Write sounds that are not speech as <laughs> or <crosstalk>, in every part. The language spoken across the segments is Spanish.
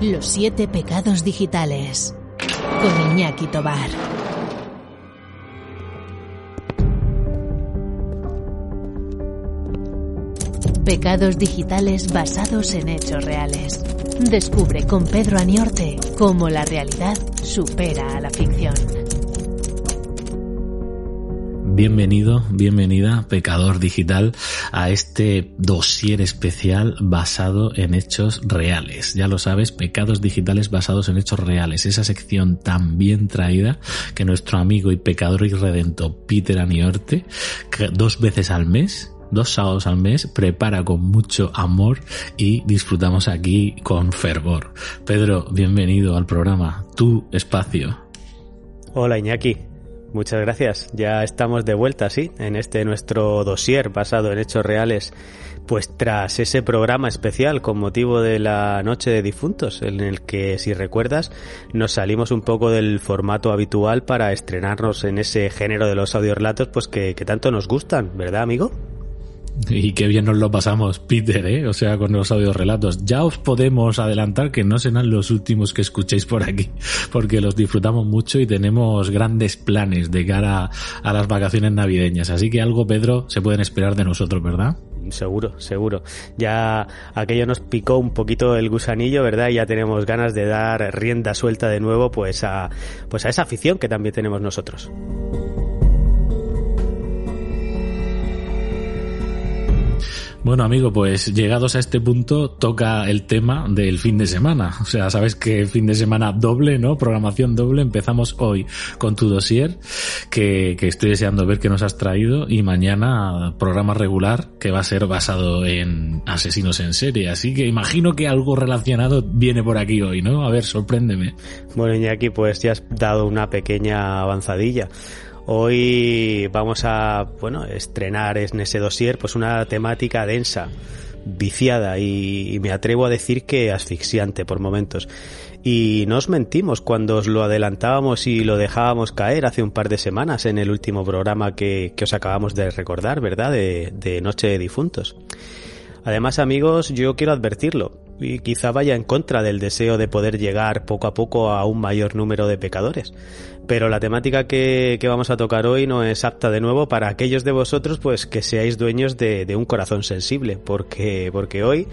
Los siete pecados digitales. Con Iñaki Tobar. Pecados digitales basados en hechos reales. Descubre con Pedro Aniorte cómo la realidad supera a la ficción. Bienvenido, bienvenida, pecador digital, a este dossier especial basado en hechos reales. Ya lo sabes, pecados digitales basados en hechos reales. Esa sección tan bien traída que nuestro amigo y pecador y Peter Aniorte, dos veces al mes, dos sábados al mes, prepara con mucho amor y disfrutamos aquí con fervor. Pedro, bienvenido al programa, tu espacio. Hola Iñaki, Muchas gracias. Ya estamos de vuelta, sí, en este nuestro dossier basado en hechos reales, pues tras ese programa especial con motivo de la Noche de Difuntos, en el que, si recuerdas, nos salimos un poco del formato habitual para estrenarnos en ese género de los audiorelatos, pues que, que tanto nos gustan, ¿verdad, amigo? <laughs> Y qué bien nos lo pasamos, Peter, ¿eh? O sea, con los audios relatos. Ya os podemos adelantar que no serán los últimos que escuchéis por aquí, <laughs> porque los disfrutamos mucho y tenemos grandes planes de cara a las vacaciones navideñas. Así que algo, Pedro, se pueden esperar de nosotros, ¿verdad? Seguro, seguro. Ya aquello nos picó un poquito el gusanillo, ¿verdad? Y ya tenemos ganas de dar rienda suelta de nuevo, pues a, pues a esa afición que también tenemos nosotros. Bueno, amigo, pues llegados a este punto toca el tema del fin de semana. O sea, sabes que fin de semana doble, ¿no? Programación doble. Empezamos hoy con tu dossier, que, que estoy deseando ver qué nos has traído, y mañana programa regular, que va a ser basado en asesinos en serie. Así que imagino que algo relacionado viene por aquí hoy, ¿no? A ver, sorpréndeme. Bueno, Iñaki, pues ya has dado una pequeña avanzadilla. Hoy vamos a, bueno, estrenar en ese dossier pues una temática densa, viciada y, me atrevo a decir que asfixiante por momentos. Y no os mentimos cuando os lo adelantábamos y lo dejábamos caer hace un par de semanas en el último programa que, que os acabamos de recordar, ¿verdad? De Noche de Difuntos. Además, amigos, yo quiero advertirlo, y quizá vaya en contra del deseo de poder llegar poco a poco a un mayor número de pecadores. Pero la temática que, que vamos a tocar hoy no es apta de nuevo para aquellos de vosotros pues que seáis dueños de, de un corazón sensible, porque, porque hoy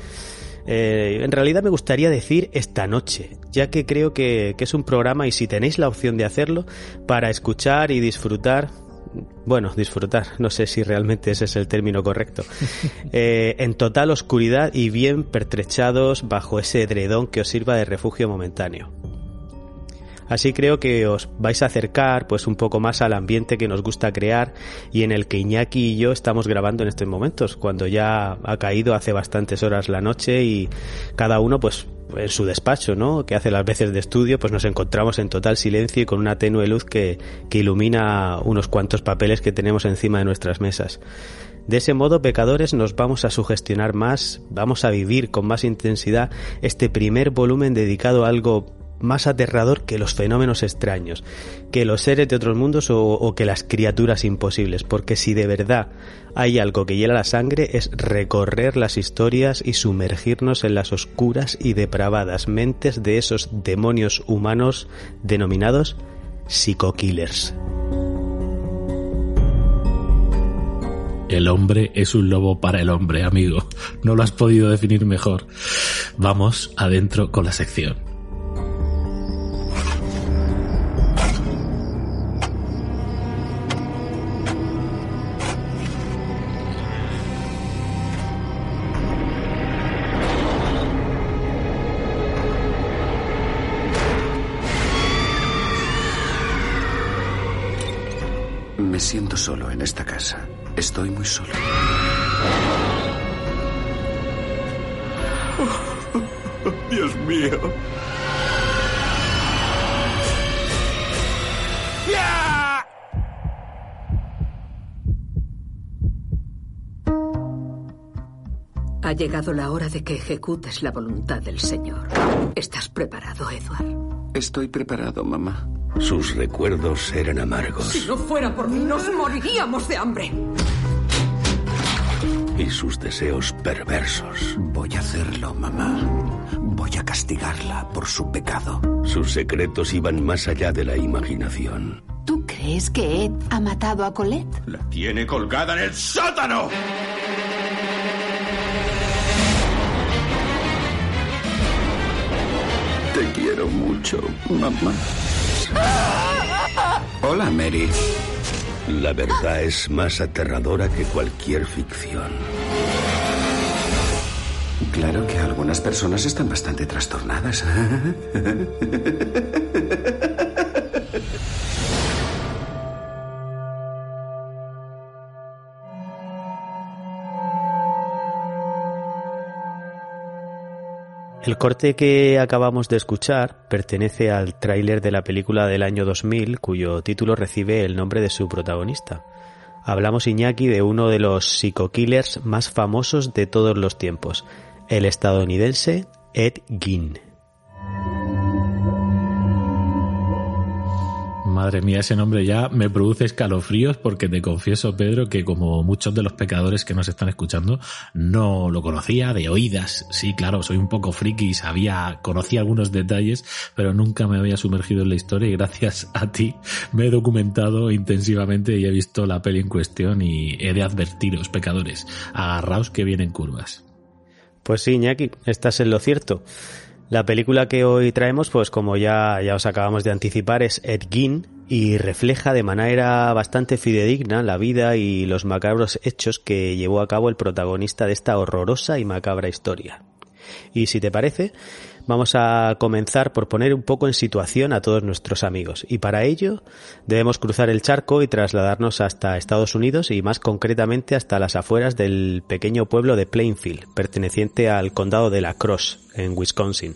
eh, en realidad me gustaría decir esta noche, ya que creo que, que, es un programa y si tenéis la opción de hacerlo, para escuchar y disfrutar bueno, disfrutar, no sé si realmente ese es el término correcto, <laughs> eh, en total oscuridad y bien pertrechados bajo ese edredón que os sirva de refugio momentáneo. Así creo que os vais a acercar pues un poco más al ambiente que nos gusta crear y en el que Iñaki y yo estamos grabando en estos momentos, cuando ya ha caído hace bastantes horas la noche y cada uno pues en su despacho, ¿no? Que hace las veces de estudio, pues nos encontramos en total silencio y con una tenue luz que, que ilumina unos cuantos papeles que tenemos encima de nuestras mesas. De ese modo, pecadores, nos vamos a sugestionar más, vamos a vivir con más intensidad este primer volumen dedicado a algo más aterrador que los fenómenos extraños, que los seres de otros mundos o, que las criaturas imposibles, porque si de verdad hay algo que hiela la sangre es recorrer las historias y sumergirnos en las oscuras y depravadas mentes de esos demonios humanos denominados psico-killers. El hombre es un lobo para el hombre, amigo. No lo has podido definir mejor. Vamos adentro con la sección. Me siento solo en esta casa. Estoy muy solo. <laughs> Dios mío. Ha llegado la hora de que ejecutes la voluntad del Señor. ¿Estás preparado, Edward? Estoy preparado, mamá. Sus recuerdos eran amargos. Si no fuera por mí, nos moriríamos de hambre. Y sus deseos perversos. Voy a hacerlo, mamá. Voy a castigarla por su pecado. Sus secretos iban más allá de la imaginación. ¿Tú crees que Ed ha matado a Colette? La tiene colgada en el sótano. Te quiero mucho, mamá. Hola, Mary. La verdad es más aterradora que cualquier ficción. Claro que algunas personas están bastante trastornadas. <laughs> El corte que acabamos de escuchar pertenece al tráiler de la película del año 2000 cuyo título recibe el nombre de su protagonista. Hablamos Iñaki de uno de los psico-killers más famosos de todos los tiempos, el estadounidense Ed Gein. Madre mía, ese nombre ya me produce escalofríos porque te confieso, Pedro, que como muchos de los pecadores que nos están escuchando, no lo conocía de oídas. Sí, claro, soy un poco friki y sabía, conocía algunos detalles, pero nunca me había sumergido en la historia y gracias a ti me he documentado intensivamente y he visto la peli en cuestión y he de advertiros, pecadores, agarraos que vienen curvas. Pues sí, Iñaki, estás en lo cierto. La película que hoy traemos, pues como ya, ya os acabamos de anticipar, es Ed Gein y refleja de manera bastante fidedigna la vida y los macabros hechos que llevó a cabo el protagonista de esta horrorosa y macabra historia. Y si te parece, vamos a comenzar por poner un poco en situación a todos nuestros amigos. Y para ello debemos cruzar el charco y trasladarnos hasta Estados Unidos y más concretamente hasta las afueras del pequeño pueblo de Plainfield, perteneciente al condado de La Crosse, en Wisconsin.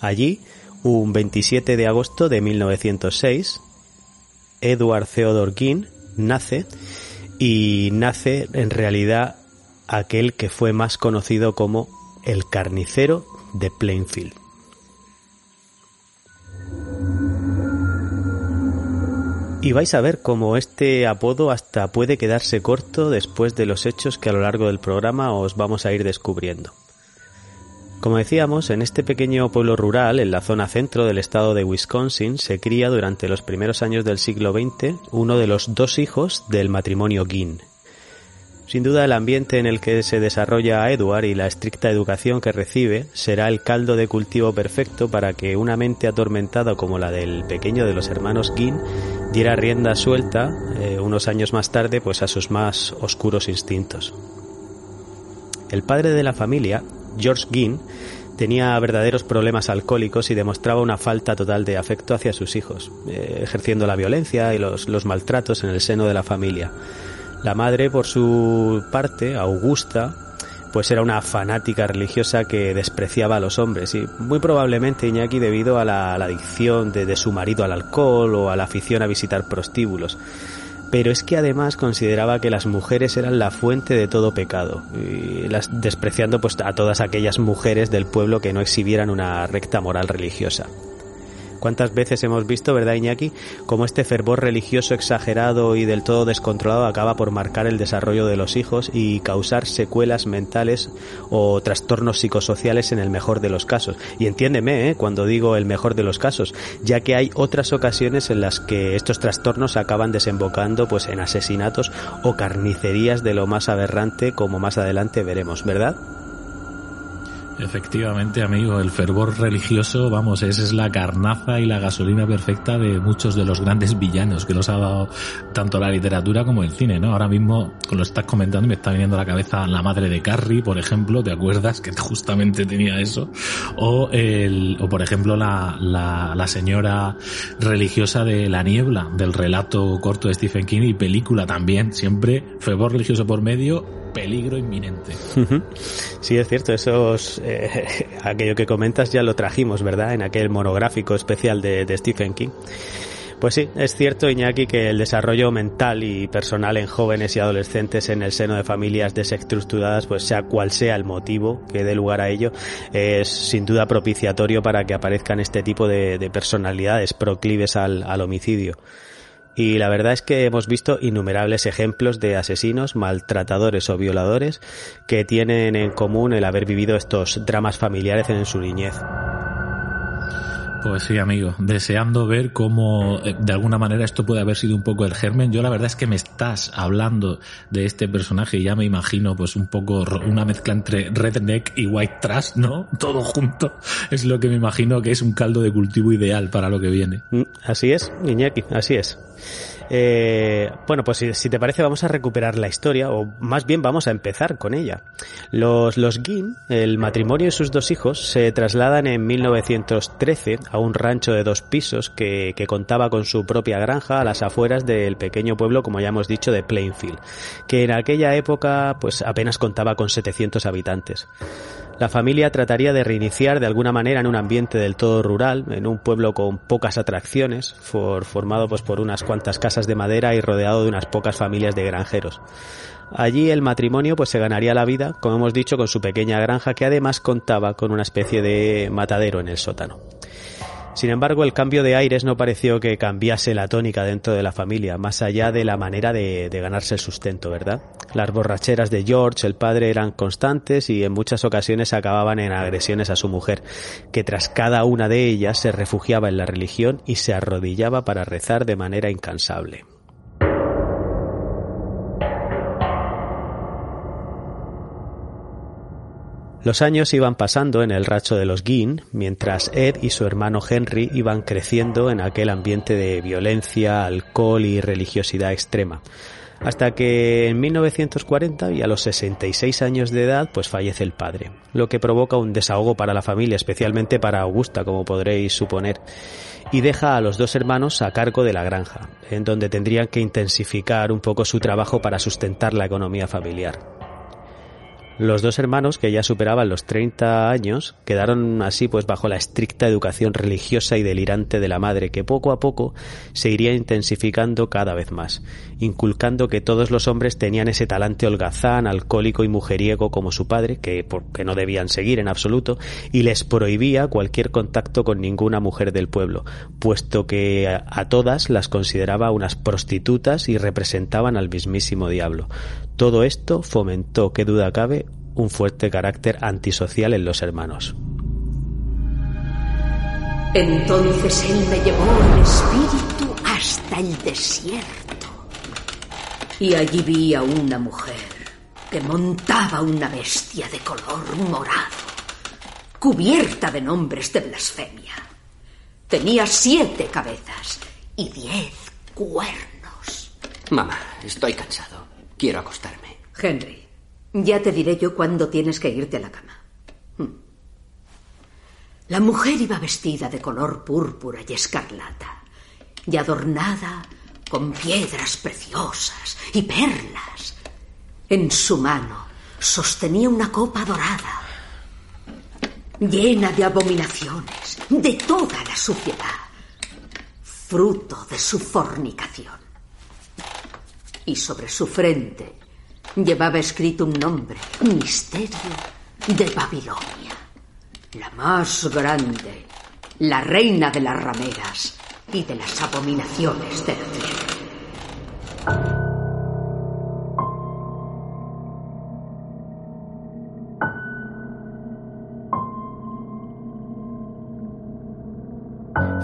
Allí, un 27 de agosto de 1906, Edward Theodore Gein nace y nace en realidad aquel que fue más conocido como el carnicero de Plainfield. Y vais a ver cómo este apodo hasta puede quedarse corto después de los hechos que a lo largo del programa os vamos a ir descubriendo. Como decíamos, en este pequeño pueblo rural, en la zona centro del estado de Wisconsin, se cría durante los primeros años del siglo XX uno de los dos hijos del matrimonio Ginn, sin duda el ambiente en el que se desarrolla Edward y la estricta educación que recibe será el caldo de cultivo perfecto para que una mente atormentada como la del pequeño de los hermanos Ginn diera rienda suelta eh, unos años más tarde pues a sus más oscuros instintos. El padre de la familia, George Ginn, tenía verdaderos problemas alcohólicos y demostraba una falta total de afecto hacia sus hijos, eh, ejerciendo la violencia y los, los maltratos en el seno de la familia. La madre, por su parte, Augusta, pues era una fanática religiosa que despreciaba a los hombres y muy probablemente Iñaki debido a la, adicción de, su marido al alcohol o a la afición a visitar prostíbulos. Pero es que además consideraba que las mujeres eran la fuente de todo pecado, y despreciando pues a todas aquellas mujeres del pueblo que no exhibieran una recta moral religiosa. ¿Cuántas veces hemos visto, verdad Iñaki, cómo este fervor religioso exagerado y del todo descontrolado acaba por marcar el desarrollo de los hijos y causar secuelas mentales o trastornos psicosociales en el mejor de los casos? Y entiéndeme ¿eh? cuando digo el mejor de los casos, ya que hay otras ocasiones en las que estos trastornos acaban desembocando pues en asesinatos o carnicerías de lo más aberrante como más adelante veremos, ¿verdad? Efectivamente, amigo, el fervor religioso, vamos, esa es la carnaza y la gasolina perfecta de muchos de los grandes villanos que nos ha dado tanto la literatura como el cine, ¿no? Ahora mismo, con lo estás comentando, me está viniendo a la cabeza la madre de Carrie, por ejemplo, ¿te acuerdas? Que justamente tenía eso. O, el, o por ejemplo, la, la, la señora religiosa de La Niebla, del relato corto de Stephen King y película también, siempre fervor religioso por medio, peligro inminente. Sí, es cierto, eso eh, <laughs> aquello que comentas ya lo trajimos, ¿verdad? En aquel monográfico especial de, Stephen King. Pues sí, es cierto, Iñaki, que el desarrollo mental y personal en jóvenes y adolescentes en el seno de familias desestructuradas, pues sea cual sea el motivo que dé lugar a ello, es sin duda propiciatorio para que aparezcan este tipo de, de personalidades proclives al homicidio. Y la verdad es que hemos visto innumerables ejemplos de asesinos, maltratadores o violadores que tienen en común el haber vivido estos dramas familiares en su niñez. Pues sí, amigo, deseando ver cómo eh, de alguna manera esto puede haber sido un poco el germen. Yo la verdad es que me estás hablando de este personaje y ya me imagino pues un poco una mezcla entre redneck y white trash, ¿no? <laughs> Todo junto. Es lo que me imagino que es un caldo de cultivo ideal para lo que viene. Mm, así es, Iñaki, así es. Eh, bueno, pues si, si, te parece vamos a recuperar la historia, o más bien vamos a empezar con ella. Los, los Gin, el matrimonio y sus dos hijos, se trasladan en 1913 a un rancho de dos pisos que, que contaba con su propia granja a las afueras del pequeño pueblo, como ya hemos dicho, de Plainfield, que en aquella época pues apenas contaba con 700 habitantes. La familia trataría de reiniciar de alguna manera en un ambiente del todo rural, en un pueblo con pocas atracciones, for, formado pues por unas cuantas casas de madera y rodeado de unas pocas familias de granjeros. Allí el matrimonio pues se ganaría la vida, como hemos dicho, con su pequeña granja que además contaba con una especie de matadero en el sótano. Sin embargo, el cambio de aires no pareció que cambiase la tónica dentro de la familia, más allá de la manera de, de, ganarse el sustento, ¿verdad? Las borracheras de George, el padre, eran constantes y en muchas ocasiones acababan en agresiones a su mujer, que tras cada una de ellas se refugiaba en la religión y se arrodillaba para rezar de manera incansable. Los años iban pasando en el racho de los Guin, mientras Ed y su hermano Henry iban creciendo en aquel ambiente de violencia, alcohol y religiosidad extrema. Hasta que en 1940 y a los 66 años de edad pues fallece el padre, lo que provoca un desahogo para la familia, especialmente para Augusta, como podréis suponer, y deja a los dos hermanos a cargo de la granja, en donde tendrían que intensificar un poco su trabajo para sustentar la economía familiar. Los dos hermanos, que ya superaban los 30 años, quedaron así pues bajo la estricta educación religiosa y delirante de la madre, que poco a poco se iría intensificando cada vez más, inculcando que todos los hombres tenían ese talante holgazán, alcohólico y mujeriego como su padre, que, que no debían seguir en absoluto, y les prohibía cualquier contacto con ninguna mujer del pueblo, puesto que a, a todas las consideraba unas prostitutas y representaban al mismísimo diablo. Todo esto fomentó, qué duda cabe, un fuerte carácter antisocial en los hermanos. Entonces él me llevó en espíritu hasta el desierto. Y allí vi a una mujer que montaba una bestia de color morado, cubierta de nombres de blasfemia. Tenía siete cabezas y diez cuernos. Mamá, estoy cansado. Quiero acostarme. Henry, ya te diré yo cuándo tienes que irte a la cama. Hmm. La mujer iba vestida de color púrpura y escarlata y adornada con piedras preciosas y perlas. En su mano sostenía una copa dorada llena de abominaciones, de toda la suciedad, fruto de su fornicación y sobre su frente llevaba escrito un nombre, Misterio de Babilonia, la más grande, la reina de las rameras y de las abominaciones de la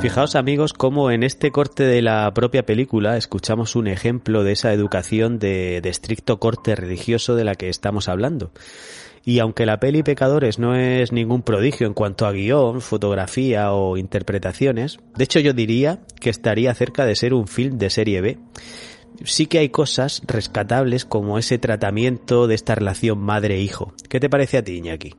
Fijaos amigos cómo en este corte de la propia película escuchamos un ejemplo de esa educación de, de, estricto corte religioso de la que estamos hablando. Y aunque la peli Pecadores no es ningún prodigio en cuanto a guion, fotografía o interpretaciones, de hecho yo diría que estaría cerca de ser un film de serie B. Sí que hay cosas rescatables como ese tratamiento de esta relación madre-hijo. ¿Qué te parece a ti, Iñaki?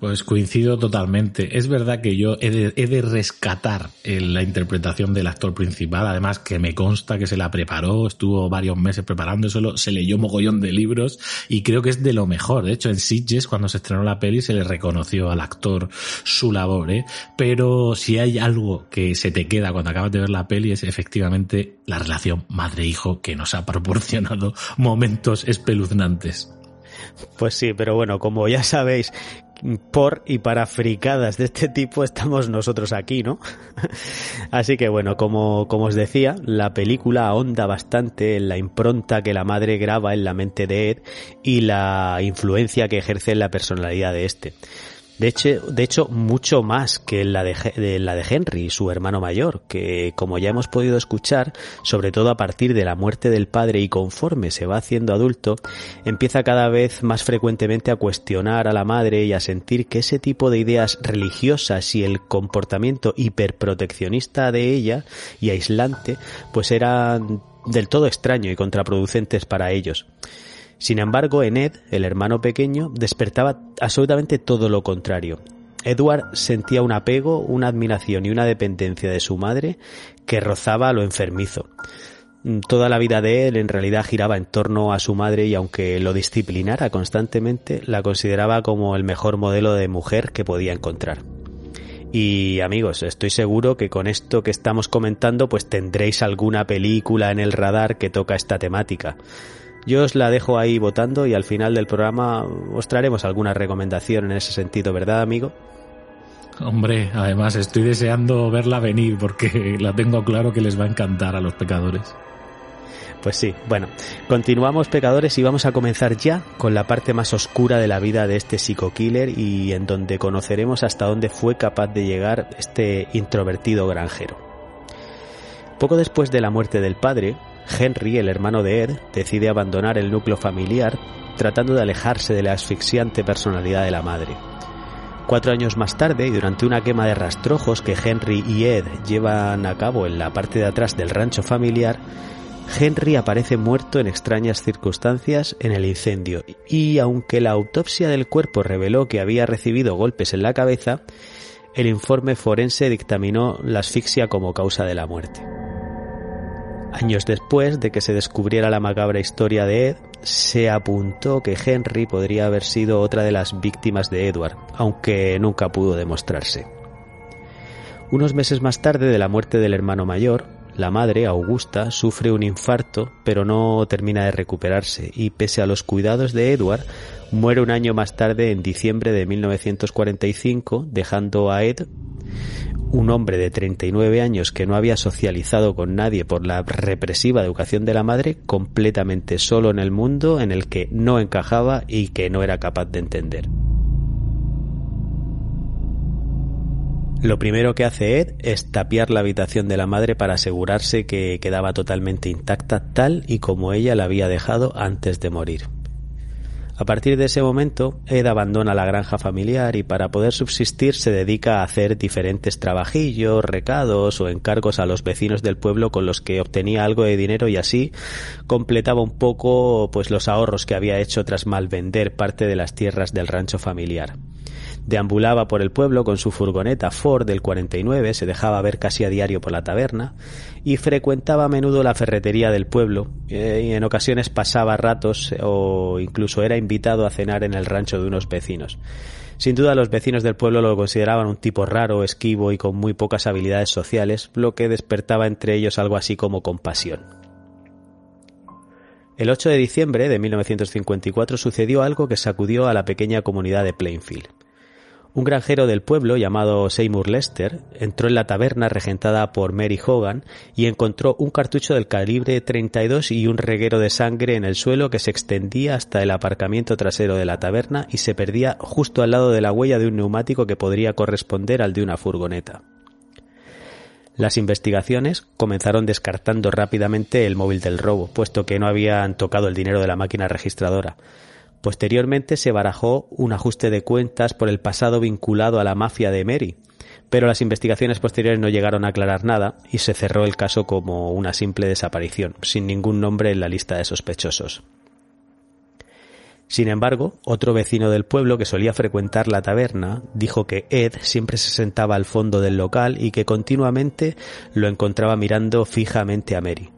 Pues coincido totalmente. Es verdad que yo he de, rescatar la interpretación del actor principal, además que me consta que se la preparó, estuvo varios meses preparándoselo, se leyó mogollón de libros y creo que es de lo mejor. De hecho, en Sitges, cuando se estrenó la peli, se le reconoció al actor su labor, ¿eh? Pero si hay algo que se te queda cuando acabas de ver la peli es efectivamente la relación madre-hijo que nos ha proporcionado <laughs> momentos espeluznantes. Pues sí, pero bueno, como ya sabéis por y para fricadas de este tipo estamos nosotros aquí, ¿no? <laughs> Así que bueno, como, como os decía, la película ahonda bastante en la impronta que la madre graba en la mente de Ed y la influencia que ejerce en la personalidad de este. De hecho, de hecho, mucho más que la de, la de Henry, su hermano mayor, que como ya hemos podido escuchar, sobre todo a partir de la muerte del padre y conforme se va haciendo adulto, empieza cada vez más frecuentemente a cuestionar a la madre y a sentir que ese tipo de ideas religiosas y el comportamiento hiperproteccionista de ella y aislante, pues eran del todo extraño y contraproducentes para ellos. Sin embargo, en Ed, el hermano pequeño, despertaba absolutamente todo lo contrario. Edward sentía un apego, una admiración y una dependencia de su madre que rozaba lo enfermizo. Toda la vida de él en realidad giraba en torno a su madre y aunque lo disciplinara constantemente, la consideraba como el mejor modelo de mujer que podía encontrar. Y amigos, estoy seguro que con esto que estamos comentando pues tendréis alguna película en el radar que toca esta temática. Yo os la dejo ahí votando y al final del programa os traeremos alguna recomendación en ese sentido, ¿verdad, amigo? Hombre, además estoy deseando verla venir porque <laughs> la tengo claro que les va a encantar a los pecadores. Pues sí, bueno, continuamos pecadores y vamos a comenzar ya con la parte más oscura de la vida de este psico-killer y en donde conoceremos hasta dónde fue capaz de llegar este introvertido granjero. Poco después de la muerte del padre, Henry, el hermano de Ed, decide abandonar el núcleo familiar tratando de alejarse de la asfixiante personalidad de la madre. Cuatro años más tarde, y durante una quema de rastrojos que Henry y Ed llevan a cabo en la parte de atrás del rancho familiar, Henry aparece muerto en extrañas circunstancias en el incendio y aunque la autopsia del cuerpo reveló que había recibido golpes en la cabeza, el informe forense dictaminó la asfixia como causa de la muerte. Años después de que se descubriera la macabra historia de Ed, se apuntó que Henry podría haber sido otra de las víctimas de Edward, aunque nunca pudo demostrarse. Unos meses más tarde de la muerte del hermano mayor, la madre, Augusta, sufre un infarto, pero no termina de recuperarse y pese a los cuidados de Edward, muere un año más tarde en diciembre de 1945, dejando a Ed un hombre de 39 años que no había socializado con nadie por la represiva educación de la madre, completamente solo en el mundo en el que no encajaba y que no era capaz de entender. Lo primero que hace Ed es tapiar la habitación de la madre para asegurarse que quedaba totalmente intacta tal y como ella la había dejado antes de morir. A partir de ese momento, Ed abandona la granja familiar y para poder subsistir se dedica a hacer diferentes trabajillos, recados o encargos a los vecinos del pueblo con los que obtenía algo de dinero y así completaba un poco pues los ahorros que había hecho tras malvender parte de las tierras del rancho familiar. Deambulaba por el pueblo con su furgoneta Ford del 49, se dejaba ver casi a diario por la taberna y frecuentaba a menudo la ferretería del pueblo eh, y en ocasiones pasaba ratos o incluso era invitado a cenar en el rancho de unos vecinos. Sin duda los vecinos del pueblo lo consideraban un tipo raro, esquivo y con muy pocas habilidades sociales, lo que despertaba entre ellos algo así como compasión. El 8 de diciembre de 1954 sucedió algo que sacudió a la pequeña comunidad de Plainfield. Un granjero del pueblo llamado Seymour Lester entró en la taberna regentada por Mary Hogan y encontró un cartucho del calibre 32 y un reguero de sangre en el suelo que se extendía hasta el aparcamiento trasero de la taberna y se perdía justo al lado de la huella de un neumático que podría corresponder al de una furgoneta. Las investigaciones comenzaron descartando rápidamente el móvil del robo, puesto que no habían tocado el dinero de la máquina registradora, Posteriormente se barajó un ajuste de cuentas por el pasado vinculado a la mafia de Mary, pero las investigaciones posteriores no llegaron a aclarar nada y se cerró el caso como una simple desaparición, sin ningún nombre en la lista de sospechosos. Sin embargo, otro vecino del pueblo que solía frecuentar la taberna dijo que Ed siempre se sentaba al fondo del local y que continuamente lo encontraba mirando fijamente a Mary.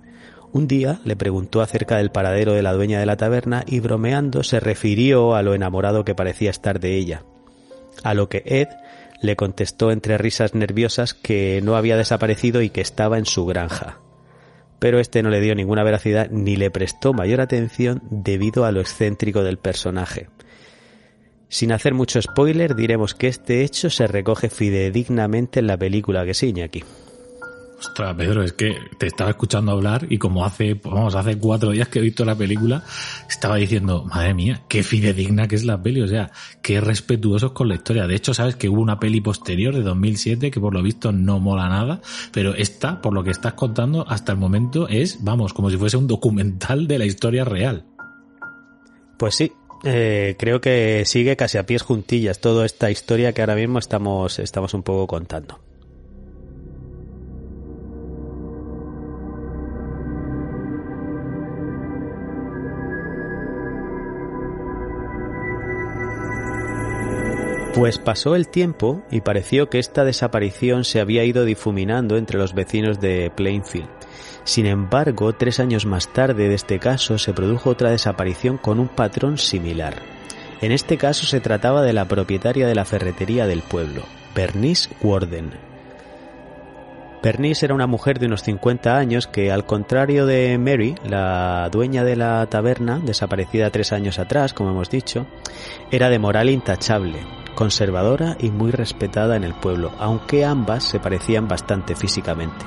Un día le preguntó acerca del paradero de la dueña de la taberna y bromeando se refirió a lo enamorado que parecía estar de ella. A lo que Ed le contestó entre risas nerviosas que no había desaparecido y que estaba en su granja pero este no le dio ninguna veracidad ni le prestó mayor atención debido a lo excéntrico del personaje. Sin hacer mucho spoiler, diremos que este hecho se recoge fidedignamente en la película que sigue aquí. Ostras, Pedro, es que te estaba escuchando hablar y como hace, vamos, hace cuatro días que he visto la película, estaba diciendo, madre mía, qué fidedigna que es la peli, o sea, qué respetuosos con la historia. De hecho, sabes que hubo una peli posterior de 2007 que por lo visto no mola nada, pero esta, por lo que estás contando, hasta el momento es, vamos, como si fuese un documental de la historia real. Pues sí, eh, creo que sigue casi a pies juntillas toda esta historia que ahora mismo estamos, estamos un poco contando. Pues pasó el tiempo y pareció que esta desaparición se había ido difuminando entre los vecinos de Plainfield. Sin embargo, tres años más tarde de este caso se produjo otra desaparición con un patrón similar. En este caso se trataba de la propietaria de la ferretería del pueblo, Bernice Warden. Bernice era una mujer de unos 50 años que, al contrario de Mary, la dueña de la taberna, desaparecida tres años atrás, como hemos dicho, era de moral intachable, conservadora y muy respetada en el pueblo, aunque ambas se parecían bastante físicamente.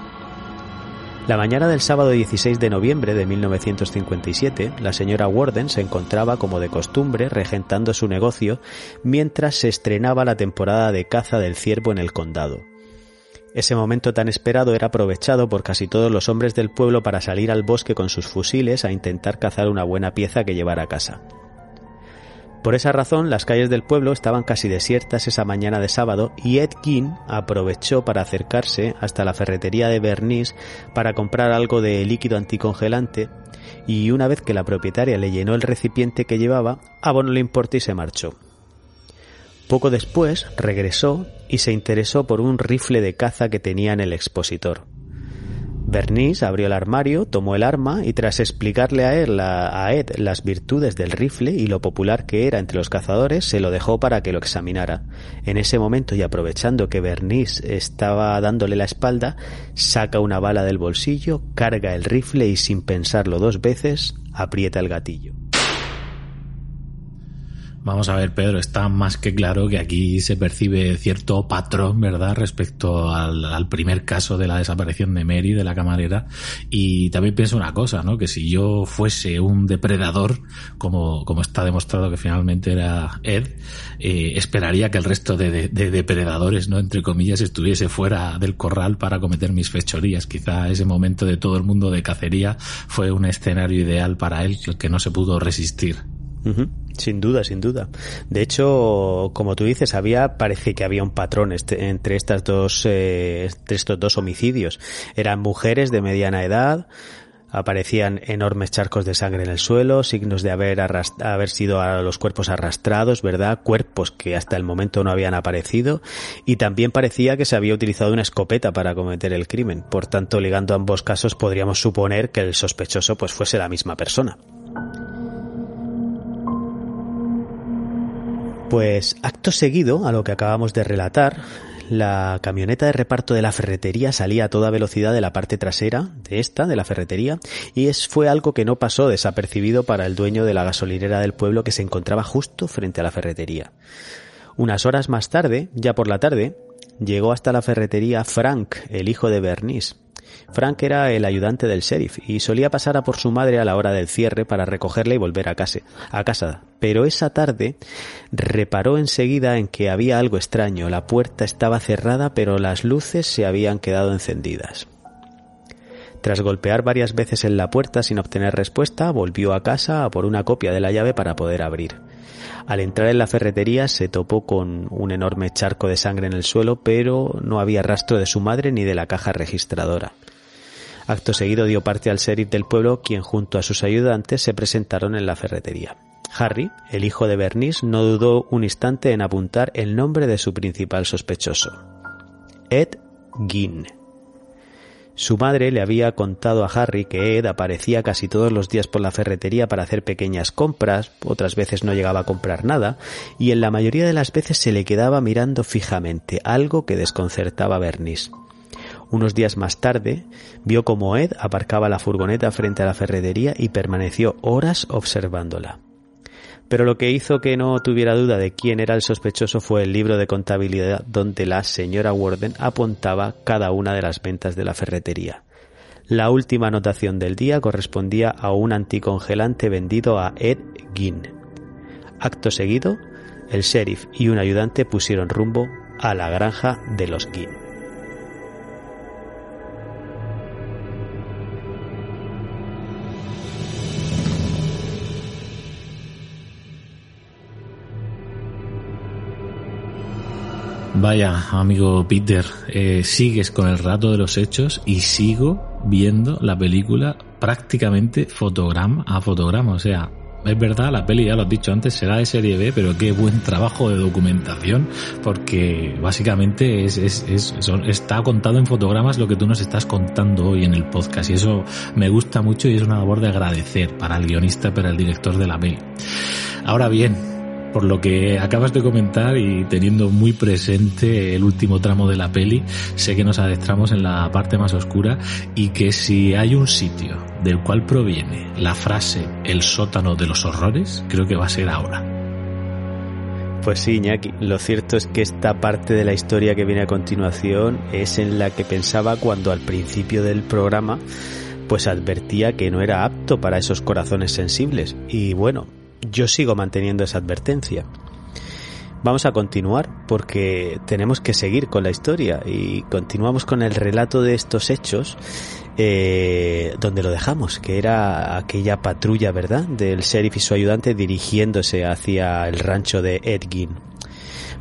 La mañana del sábado 16 de noviembre de 1957, la señora Warden se encontraba como de costumbre regentando su negocio mientras se estrenaba la temporada de caza del ciervo en el condado. Ese momento tan esperado era aprovechado por casi todos los hombres del pueblo para salir al bosque con sus fusiles a intentar cazar una buena pieza que llevar a casa. Por esa razón, las calles del pueblo estaban casi desiertas esa mañana de sábado y Ed aprovechó para acercarse hasta la ferretería de Bernice para comprar algo de líquido anticongelante y una vez que la propietaria le llenó el recipiente que llevaba, a no le importó y se marchó. Poco después regresó y se interesó por un rifle de caza que tenía en el expositor. Bernice abrió el armario, tomó el arma y tras explicarle a, él, a Ed las virtudes del rifle y lo popular que era entre los cazadores, se lo dejó para que lo examinara. En ese momento y aprovechando que Bernice estaba dándole la espalda, saca una bala del bolsillo, carga el rifle y sin pensarlo dos veces, aprieta el gatillo. Vamos a ver, Pedro, está más que claro que aquí se percibe cierto patrón, ¿verdad?, respecto al, primer caso de la desaparición de Mary, de la camarera. Y también pienso una cosa, ¿no?, que si yo fuese un depredador, como, como está demostrado que finalmente era Ed, eh, esperaría que el resto de, depredadores, ¿no?, entre comillas, estuviese fuera del corral para cometer mis fechorías. Quizá ese momento de todo el mundo de cacería fue un escenario ideal para él, que no se pudo resistir. Sin duda, sin duda. De hecho, como tú dices, había, parece que había un patrón este, entre estas dos, eh, estos dos homicidios. Eran mujeres de mediana edad, aparecían enormes charcos de sangre en el suelo, signos de haber, haber sido a los cuerpos arrastrados, ¿verdad? Cuerpos que hasta el momento no habían aparecido y también parecía que se había utilizado una escopeta para cometer el crimen. Por tanto, ligando ambos casos, podríamos suponer que el sospechoso pues fuese la misma persona. Pues acto seguido a lo que acabamos de relatar, la camioneta de reparto de la ferretería salía a toda velocidad de la parte trasera de esta, de la ferretería, y es, fue algo que no pasó desapercibido para el dueño de la gasolinera del pueblo que se encontraba justo frente a la ferretería. Unas horas más tarde, ya por la tarde, llegó hasta la ferretería Frank, el hijo de Bernice, Frank era el ayudante del sheriff y solía pasar a por su madre a la hora del cierre para recogerla y volver a casa, a casa. Pero esa tarde reparó enseguida en que había algo extraño. La puerta estaba cerrada pero las luces se habían quedado encendidas. Tras golpear varias veces en la puerta sin obtener respuesta, volvió a casa a por una copia de la llave para poder abrir. Al entrar en la ferretería se topó con un enorme charco de sangre en el suelo, pero no había rastro de su madre ni de la caja registradora. Acto seguido dio parte al sheriff del pueblo, quien junto a sus ayudantes se presentaron en la ferretería. Harry, el hijo de Bernice, no dudó un instante en apuntar el nombre de su principal sospechoso. Ed Gein. Su madre le había contado a Harry que Ed aparecía casi todos los días por la ferretería para hacer pequeñas compras, otras veces no llegaba a comprar nada, y en la mayoría de las veces se le quedaba mirando fijamente, algo que desconcertaba a Bernice. Unos días más tarde, vio como Ed aparcaba la furgoneta frente a la ferretería y permaneció horas observándola. Pero lo que hizo que no tuviera duda de quién era el sospechoso fue el libro de contabilidad donde la señora Warden apuntaba cada una de las ventas de la ferretería. La última anotación del día correspondía a un anticongelante vendido a Ed Ginn. Acto seguido, el sheriff y un ayudante pusieron rumbo a la granja de los Ginn. Vaya, amigo Peter, eh, sigues con el rato de los hechos y sigo viendo la película prácticamente fotograma a fotograma. O sea, es verdad, la peli, ya lo has dicho antes, será de serie B, pero qué buen trabajo de documentación, porque básicamente es, es, es, está contado en fotogramas lo que tú nos estás contando hoy en el podcast, y eso me gusta mucho y es una labor de agradecer para el guionista, para el director de la peli. Ahora bien, por lo que acabas de comentar y teniendo muy presente el último tramo de la peli, sé que nos adentramos en la parte más oscura y que si hay un sitio del cual proviene la frase el sótano de los horrores, creo que va a ser ahora. Pues sí, Iñaki, lo cierto es que esta parte de la historia que viene a continuación es en la que pensaba cuando al principio del programa pues advertía que no era apto para esos corazones sensibles. Y bueno, yo sigo manteniendo esa advertencia. Vamos a continuar porque tenemos que seguir con la historia y continuamos con el relato de estos hechos eh, donde lo dejamos, que era aquella patrulla, ¿verdad?, del sheriff y su ayudante dirigiéndose hacia el rancho de Edgin.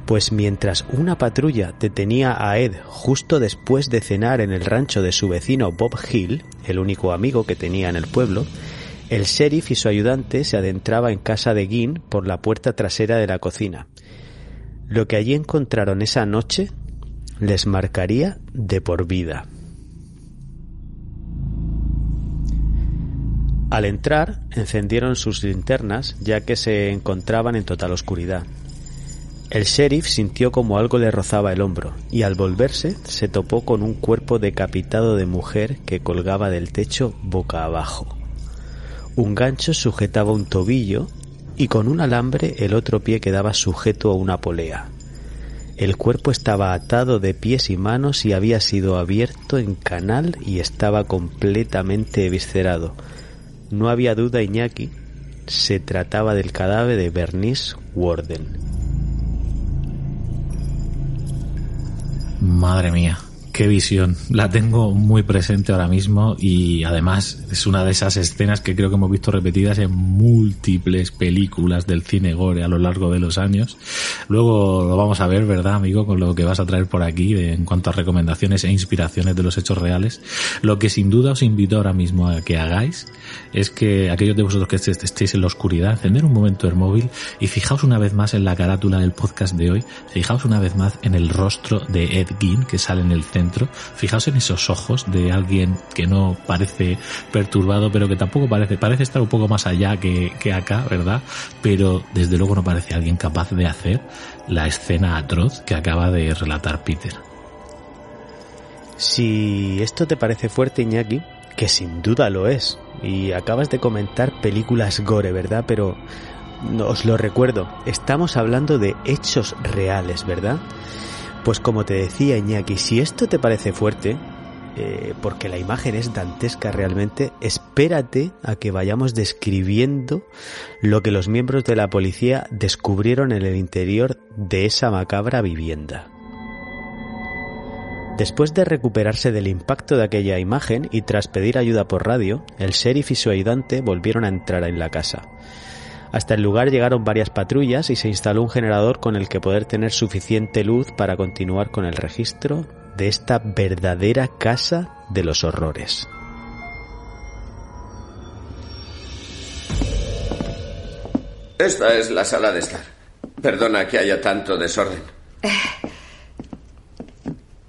Pues mientras una patrulla detenía a Ed justo después de cenar en el rancho de su vecino Bob Hill, el único amigo que tenía en el pueblo, el sheriff y su ayudante se adentraba en casa de Ginn por la puerta trasera de la cocina. Lo que allí encontraron esa noche les marcaría de por vida. Al entrar, encendieron sus linternas ya que se encontraban en total oscuridad. El sheriff sintió como algo le rozaba el hombro y al volverse se topó con un cuerpo decapitado de mujer que colgaba del techo boca abajo. Un gancho sujetaba un tobillo y con un alambre el otro pie quedaba sujeto a una polea. El cuerpo estaba atado de pies y manos y había sido abierto en canal y estaba completamente eviscerado. No había duda, Iñaki, se trataba del cadáver de Bernice Warden. Madre mía, qué visión. La tengo muy presente ahora mismo y además es una de esas escenas que creo que hemos visto repetidas en múltiples películas del cine gore a lo largo de los años. Luego lo vamos a ver, ¿verdad, amigo? Con lo que vas a traer por aquí en cuanto a recomendaciones e inspiraciones de los hechos reales. Lo que sin duda os invito ahora mismo a que hagáis es que aquellos de vosotros que estéis en la oscuridad, encender un momento el móvil y fijaos una vez más en la carátula del podcast de hoy, fijaos una vez más en el rostro de Ed Gein que sale en el centro fijaos en esos ojos de alguien que no parece perturbado, pero que tampoco parece, parece estar un poco más allá que, que acá, ¿verdad? Pero desde luego no parece alguien capaz de hacer la escena atroz que acaba de relatar Peter. Si esto te parece fuerte, Iñaki, que sin duda lo es, y acabas de comentar películas gore, ¿verdad? Pero os lo recuerdo, estamos hablando de hechos reales, ¿verdad? Pues como te decía Iñaki, si esto te parece fuerte, eh, porque la imagen es dantesca realmente, espérate a que vayamos describiendo lo que los miembros de la policía descubrieron en el interior de esa macabra vivienda. Después de recuperarse del impacto de aquella imagen y tras pedir ayuda por radio, el sheriff y su ayudante volvieron a entrar en la casa. Hasta el lugar llegaron varias patrullas y se instaló un generador con el que poder tener suficiente luz para continuar con el registro de esta verdadera casa de los horrores. Esta es la sala de estar. Perdona que haya tanto desorden. Eh,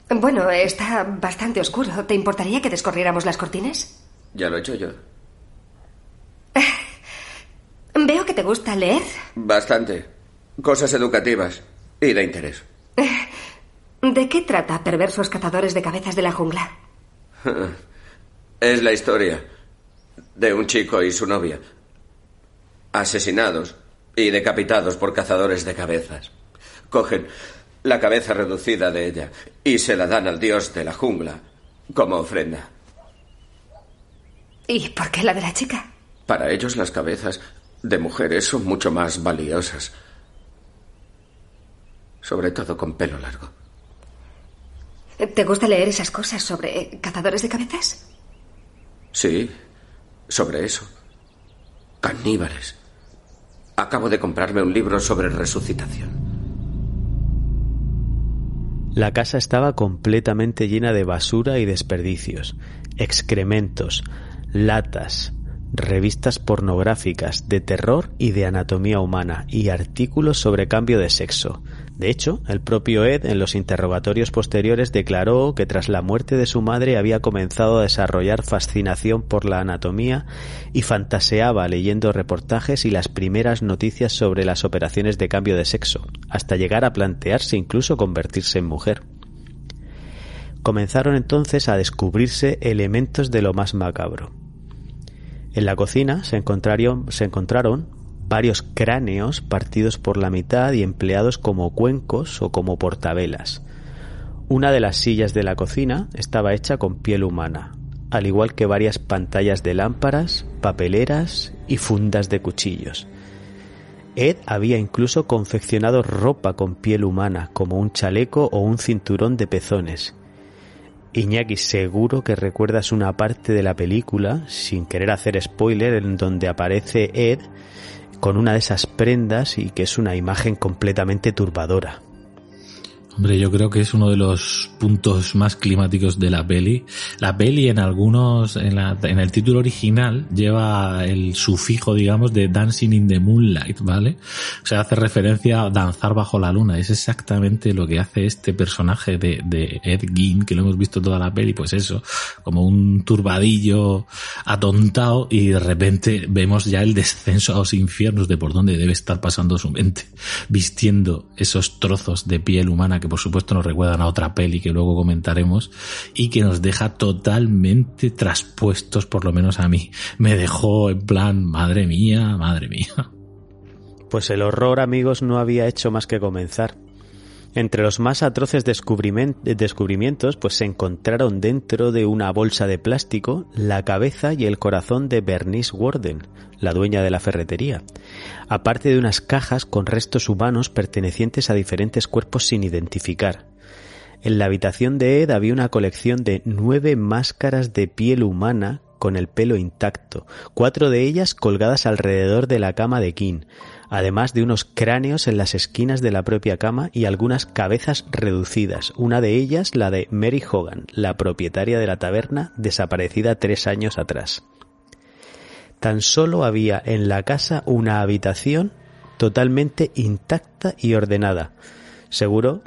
bueno, está bastante oscuro. ¿Te importaría que descorriéramos las cortinas? Ya lo he hecho yo. Eh, veo que te gusta leer. Bastante. Cosas educativas y de interés. Eh, ¿De qué trata Perversos Cazadores de Cabezas de la Jungla? <laughs> Es la historia de un chico y su novia. Asesinados y decapitados por cazadores de cabezas. Cogen la cabeza reducida de ella y se la dan al dios de la jungla como ofrenda. ¿Y por qué la de la chica? Para ellos las cabezas de mujeres son mucho más valiosas. Sobre todo con pelo largo. ¿Te gusta leer esas cosas sobre cazadores de cabezas? Sí, sobre eso. Caníbales. Acabo de comprarme un libro sobre resucitación. La casa estaba completamente llena de basura y desperdicios, excrementos, latas, revistas pornográficas de terror y de anatomía humana y artículos sobre cambio de sexo. De hecho, el propio Ed en los interrogatorios posteriores declaró que tras la muerte de su madre había comenzado a desarrollar fascinación por la anatomía y fantaseaba leyendo reportajes y las primeras noticias sobre las operaciones de cambio de sexo, hasta llegar a plantearse incluso convertirse en mujer. Comenzaron entonces a descubrirse elementos de lo más macabro. En la cocina se encontraron, varios cráneos partidos por la mitad y empleados como cuencos o como portavelas. Una de las sillas de la cocina estaba hecha con piel humana, al igual que varias pantallas de lámparas, papeleras y fundas de cuchillos. Ed había incluso confeccionado ropa con piel humana, como un chaleco o un cinturón de pezones, Iñaki, seguro que recuerdas una parte de la película, sin querer hacer spoiler, en donde aparece Ed con una de esas prendas y que es una imagen completamente turbadora. Hombre, yo creo que es uno de los puntos más climáticos de la peli. La peli en algunos, en, la, en el título original lleva el sufijo, digamos, de Dancing in the Moonlight, ¿vale? O sea, hace referencia a danzar bajo la luna. Es exactamente lo que hace este personaje de, de Ed Gein, que lo hemos visto toda la peli, pues eso, como un turbadillo atontado y de repente vemos ya el descenso a los infiernos de por dónde debe estar pasando su mente, vistiendo esos trozos de piel humana que por supuesto nos recuerdan a otra peli que luego comentaremos y que nos deja totalmente traspuestos, por lo menos a mí. Me dejó en plan, madre mía, madre mía. Pues el horror, amigos, no había hecho más que comenzar. Entre los más atroces descubrimientos, pues se encontraron dentro de una bolsa de plástico la cabeza y el corazón de Bernice Warden, la dueña de la ferretería, aparte de unas cajas con restos humanos pertenecientes a diferentes cuerpos sin identificar. En la habitación de Ed había una colección de nueve máscaras de piel humana con el pelo intacto, cuatro de ellas colgadas alrededor de la cama de King, además de unos cráneos en las esquinas de la propia cama y algunas cabezas reducidas, una de ellas la de Mary Hogan, la propietaria de la taberna desaparecida tres años atrás. Tan solo había en la casa una habitación totalmente intacta y ordenada. Seguro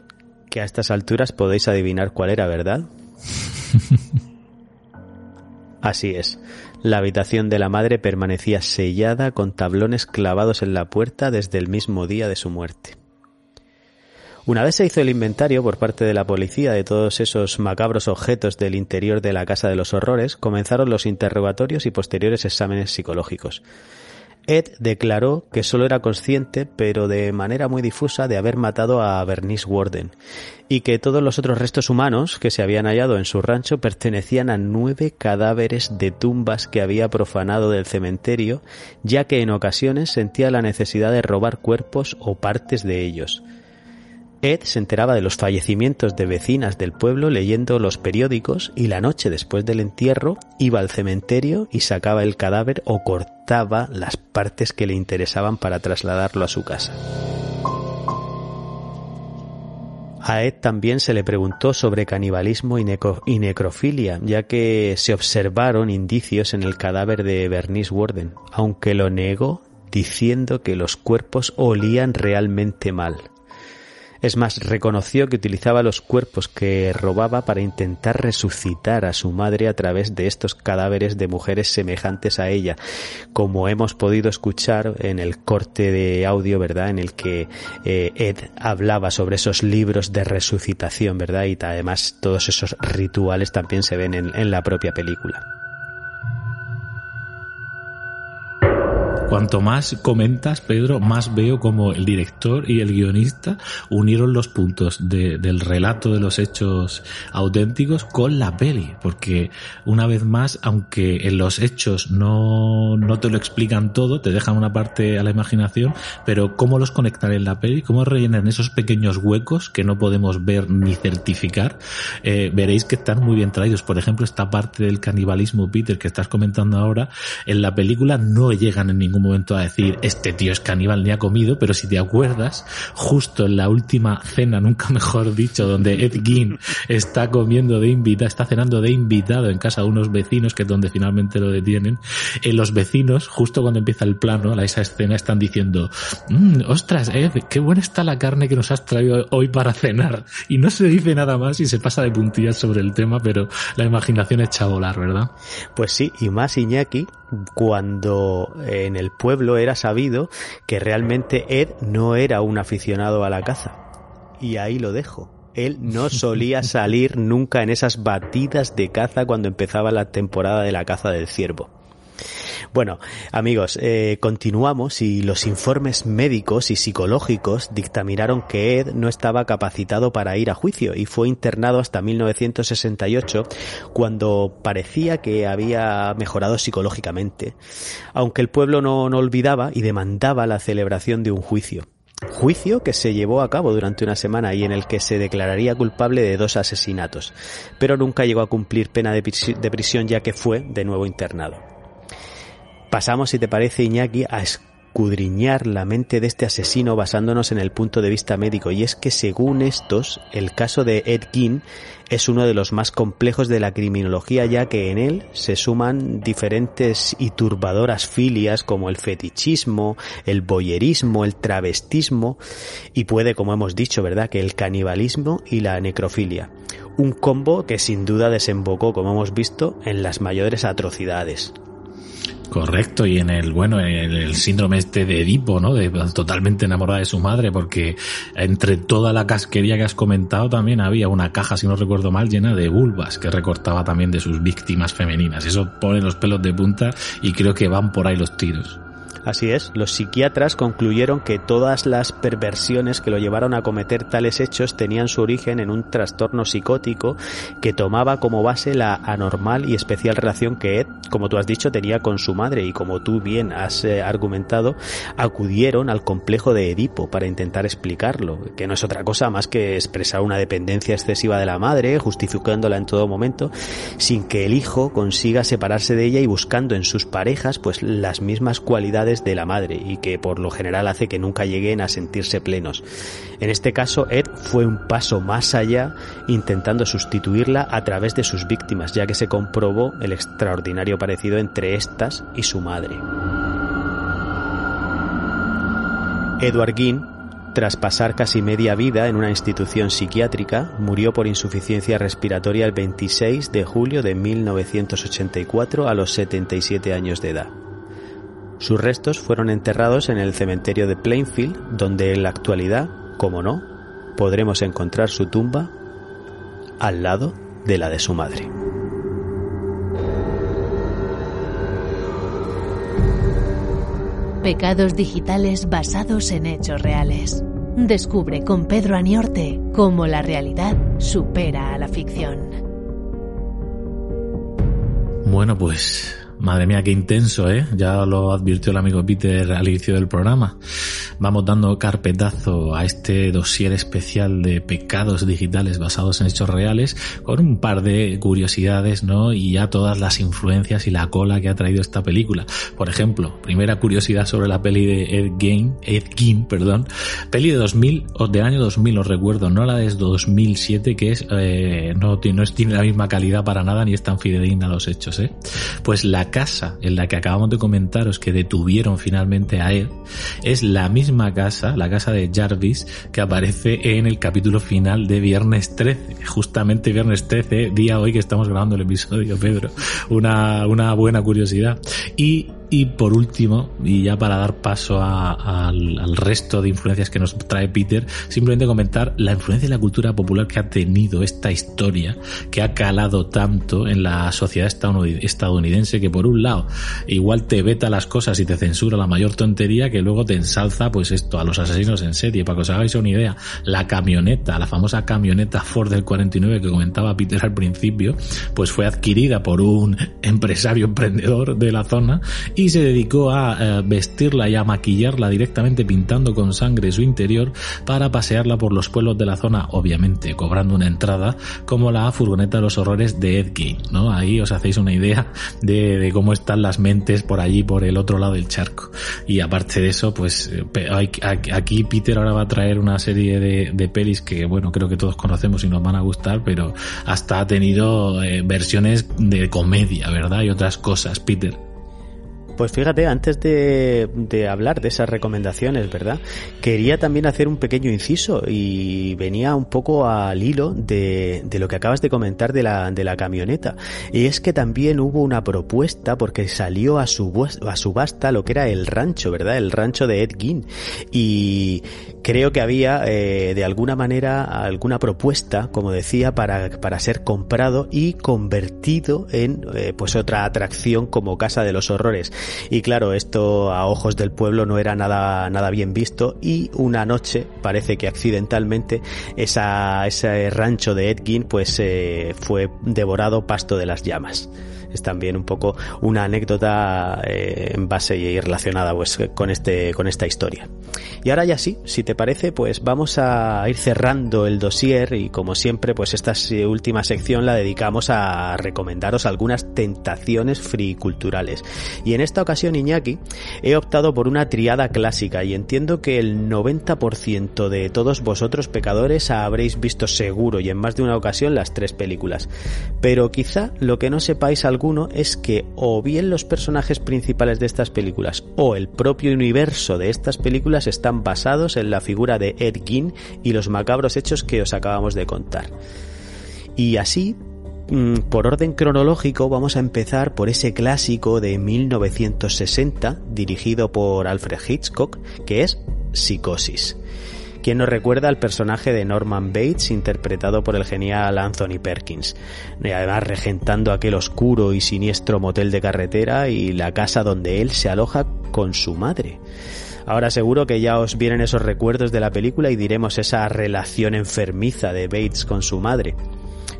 que a estas alturas podéis adivinar cuál era, ¿verdad? <laughs> Así es. La habitación de la madre permanecía sellada con tablones clavados en la puerta desde el mismo día de su muerte. Una vez se hizo el inventario por parte de la policía de todos esos macabros objetos del interior de la Casa de los Horrores, comenzaron los interrogatorios y posteriores exámenes psicológicos. Ed declaró que solo era consciente, pero de manera muy difusa, de haber matado a Bernice Warden y que todos los otros restos humanos que se habían hallado en su rancho pertenecían a nueve cadáveres de tumbas que había profanado del cementerio, ya que en ocasiones sentía la necesidad de robar cuerpos o partes de ellos. Ed se enteraba de los fallecimientos de vecinas del pueblo leyendo los periódicos y la noche después del entierro iba al cementerio y sacaba el cadáver o cortaba las partes que le interesaban para trasladarlo a su casa. A Ed también se le preguntó sobre canibalismo y, necrofilia, ya que se observaron indicios en el cadáver de Bernice Warden, aunque lo negó diciendo que los cuerpos olían realmente mal. Es más, reconoció que utilizaba los cuerpos que robaba para intentar resucitar a su madre a través de estos cadáveres de mujeres semejantes a ella, como hemos podido escuchar en el corte de audio, ¿verdad? En el que eh, Ed hablaba sobre esos libros de resucitación, ¿verdad? Y además todos esos rituales también se ven en la propia película. Cuanto más comentas, Pedro, más veo como el director y el guionista unieron los puntos del relato de los hechos auténticos con la peli, porque una vez más, aunque en los hechos no, no te lo explican todo, te dejan una parte a la imaginación, pero cómo los conectar en la peli, cómo rellenan esos pequeños huecos que no podemos ver ni certificar, eh, veréis que están muy bien traídos. Por ejemplo, esta parte del canibalismo, Peter, que estás comentando ahora, en la película no llegan en ningún momento a decir este tío es caníbal ni ha comido, pero si te acuerdas, justo en la última cena, nunca mejor dicho, donde Ed Gein está comiendo de invitado, está cenando de invitado en casa de unos vecinos, que es donde finalmente lo detienen, eh, los vecinos, justo cuando empieza el plano, a esa escena, están diciendo, mmm, ostras, Ed, qué buena está la carne que nos has traído hoy para cenar. Y no se dice nada más y se pasa de puntillas sobre el tema, pero la imaginación echa a volar, ¿verdad? Pues sí, y más Iñaki, cuando en el pueblo era sabido que realmente Ed no era un aficionado a la caza. Y ahí lo dejo. Él no <laughs> solía salir nunca en esas batidas de caza cuando empezaba la temporada de la caza del ciervo. Bueno, amigos, eh, continuamos y los informes médicos y psicológicos dictaminaron que Ed no estaba capacitado para ir a juicio y fue internado hasta 1968 cuando parecía que había mejorado psicológicamente, aunque el pueblo no, no olvidaba y demandaba la celebración de un juicio. Juicio que se llevó a cabo durante una semana y en el que se declararía culpable de dos asesinatos, pero nunca llegó a cumplir pena de prisión ya que fue de nuevo internado. Pasamos, si te parece, Iñaki, a escudriñar la mente de este asesino basándonos en el punto de vista médico. Y es que según estos, el caso de Ed Gein es uno de los más complejos de la criminología ya que en él se suman diferentes y turbadoras filias como el fetichismo, el boyerismo, el travestismo y puede, como hemos dicho, ¿verdad?, que el canibalismo y la necrofilia. Un combo que sin duda desembocó, como hemos visto, en las mayores atrocidades. Correcto, y en el, bueno, en el síndrome este de Edipo, ¿no? De totalmente enamorada de su madre, porque entre toda la casquería que has comentado también había una caja, si no recuerdo mal, llena de vulvas que recortaba también de sus víctimas femeninas. Eso pone los pelos de punta y creo que van por ahí los tiros. Así es, los psiquiatras concluyeron que todas las perversiones que lo llevaron a cometer tales hechos tenían su origen en un trastorno psicótico que tomaba como base la anormal y especial relación que Ed, como tú has dicho, tenía con su madre y como tú bien has eh, argumentado, acudieron al complejo de Edipo para intentar explicarlo, que no es otra cosa más que expresar una dependencia excesiva de la madre, justificándola en todo momento, sin que el hijo consiga separarse de ella y buscando en sus parejas pues las mismas cualidades de la madre y que por lo general hace que nunca lleguen a sentirse plenos. En este caso, Ed fue un paso más allá intentando sustituirla a través de sus víctimas, ya que se comprobó el extraordinario parecido entre estas y su madre. Edward Ginn tras pasar casi media vida en una institución psiquiátrica, murió por insuficiencia respiratoria el 26 de julio de 1984 a los 77 años de edad. Sus restos fueron enterrados en el cementerio de Plainfield, donde en la actualidad, como no, podremos encontrar su tumba al lado de la de su madre. Pecados digitales basados en hechos reales. Descubre con Pedro Aniorte cómo la realidad supera a la ficción. Bueno, pues Madre mía, qué intenso, ¿eh? Ya lo advirtió el amigo Peter al inicio del programa. vamos dando carpetazo a este dossier especial de pecados digitales basados en hechos reales con un par de curiosidades, ¿no? Y ya todas las influencias y la cola que ha traído esta película. Por ejemplo, primera curiosidad sobre la peli de Ed Gein, Ed Gein, perdón, peli de 2000 o del año 2000 os recuerdo, no la de 2007 que es eh, no, no tiene la misma calidad para nada ni es tan fidedigna a los hechos, ¿eh? Pues la casa en la que acabamos de comentaros que detuvieron finalmente a Ed es la misma casa, la casa de Jarvis que aparece en el capítulo final de Viernes 13, justamente Viernes 13, día hoy que estamos grabando el episodio, Pedro. Una, una buena curiosidad. Y y por último, y ya para dar paso al, resto de influencias que nos trae Peter, simplemente comentar la influencia de la cultura popular que ha tenido esta historia, que ha calado tanto en la sociedad estadounidense, que por un lado, igual te veta las cosas y te censura la mayor tontería, que luego te ensalza, pues esto, a los asesinos en serie. Para que os hagáis una idea, la camioneta, la famosa camioneta Ford del 49 que comentaba Peter al principio, pues fue adquirida por un empresario <laughs> emprendedor de la zona se dedicó a eh, vestirla y a maquillarla directamente pintando con sangre su interior para pasearla por los pueblos de la zona, obviamente cobrando una entrada como la furgoneta de los horrores de Ed ¿no? Ahí os hacéis una idea de, cómo están las mentes por allí, por el otro lado del charco. Y aparte de eso, pues eh, aquí Peter ahora va a traer una serie de, pelis que, bueno, creo que todos conocemos y nos van a gustar, pero hasta ha tenido eh, versiones de comedia, ¿verdad? Y otras cosas, Peter. Pues fíjate, antes de, hablar de esas recomendaciones, ¿verdad? Quería también hacer un pequeño inciso y venía un poco al hilo de, lo que acabas de comentar de la, camioneta. Y es que también hubo una propuesta porque salió a, su, a subasta lo que era el rancho, ¿verdad? El rancho de Ed Gein. Y creo que había eh, de alguna manera alguna propuesta, como decía, para, para ser comprado y convertido en eh, pues otra atracción como Casa de los Horrores. Y claro, esto a ojos del pueblo no era nada, nada bien visto. Y una noche, parece que accidentalmente, esa, ese rancho de Edgin pues eh, fue devorado pasto de las llamas es también un poco una anécdota eh, en base y relacionada pues con este con esta historia. Y ahora ya sí, si te parece, pues vamos a ir cerrando el dossier y como siempre, pues esta última sección la dedicamos a recomendaros algunas tentaciones free culturales. Y en esta ocasión, Iñaki, he optado por una triada clásica y entiendo que el 90% de todos vosotros pecadores habréis visto seguro y en más de una ocasión las tres películas. Pero quizá lo que no sepáis algo es que o bien los personajes principales de estas películas o el propio universo de estas películas están basados en la figura de Ed Gein y los macabros hechos que os acabamos de contar. Y así, mm, por orden cronológico, vamos a empezar por ese clásico de 1960, dirigido por Alfred Hitchcock, que es Psicosis quien nos recuerda al personaje de Norman Bates interpretado por el genial Anthony Perkins, además regentando aquel oscuro y siniestro motel de carretera y la casa donde él se aloja con su madre. Ahora seguro que ya os vienen esos recuerdos de la película y diremos esa relación enfermiza de Bates con su madre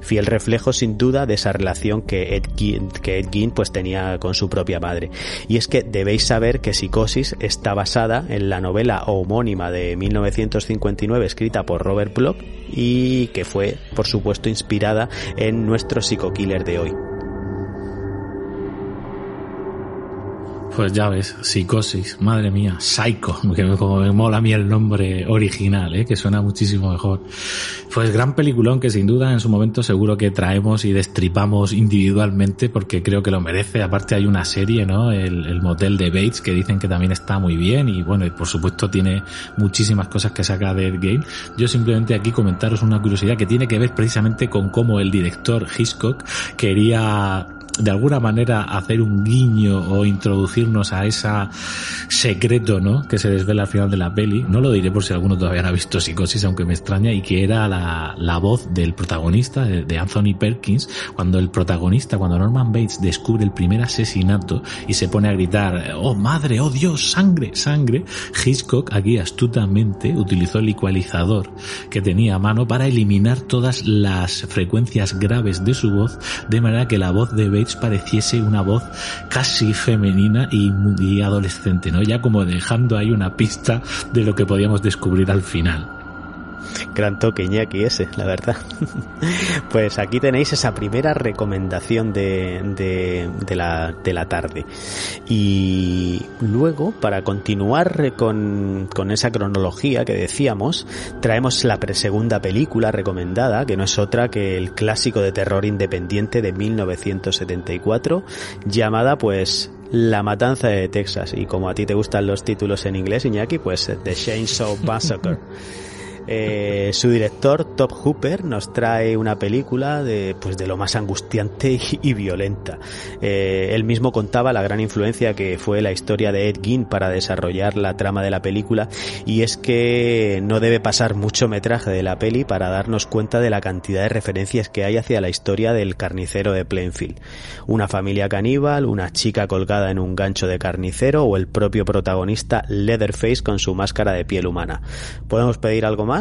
fiel reflejo sin duda de esa relación que Ed Gein, pues tenía con su propia madre. Y es que debéis saber que Psicosis está basada en la novela homónima de 1959 escrita por Robert Bloch y que fue, por supuesto, inspirada en nuestro psico-killer de hoy. Pues ya ves, psicosis, madre mía, psycho, <laughs> que como me mola a mí el nombre original, ¿eh? que suena muchísimo mejor. Pues gran peliculón que sin duda en su momento seguro que traemos y destripamos individualmente porque creo que lo merece. Aparte hay una serie, ¿no? El, el motel de Bates que dicen que también está muy bien y bueno, y por supuesto tiene muchísimas cosas que saca de Ed Game. Yo simplemente aquí comentaros una curiosidad que tiene que ver precisamente con cómo el director Hitchcock quería de alguna manera hacer un guiño o introducirnos a esa secreto, ¿no? Que se desvela al final de la peli. No lo diré por si alguno todavía no ha visto Psicosis, aunque me extraña, y que era la, la voz del protagonista, de, Anthony Perkins, cuando el protagonista, cuando Norman Bates descubre el primer asesinato y se pone a gritar, oh madre, oh Dios, sangre, sangre, Hitchcock aquí astutamente utilizó el ecualizador que tenía a mano para eliminar todas las frecuencias graves de su voz, de manera que la voz de Bates Pareciese una voz casi femenina y, y adolescente, ¿no? Ya como dejando ahí una pista de lo que podíamos descubrir al final. Gran toque Iñaki ese, la verdad. <laughs> pues aquí tenéis esa primera recomendación de, de, la, de la tarde. Y luego, para continuar con, con esa cronología que decíamos, traemos la segunda película recomendada, que no es otra que el clásico de terror independiente de 1974, llamada pues la Matanza de Texas. Y como a ti te gustan los títulos en inglés, Iñaki, pues The Chainsaw Massacre. <laughs> Eh, su director, Top Hooper, nos trae una película de, pues, de lo más angustiante y, violenta. Eh, él mismo contaba la gran influencia que fue la historia de Ed Gein para desarrollar la trama de la película y es que no debe pasar mucho metraje de la peli para darnos cuenta de la cantidad de referencias que hay hacia la historia del carnicero de Plainfield. Una familia caníbal, una chica colgada en un gancho de carnicero o el propio protagonista Leatherface con su máscara de piel humana. ¿Podemos pedir algo más?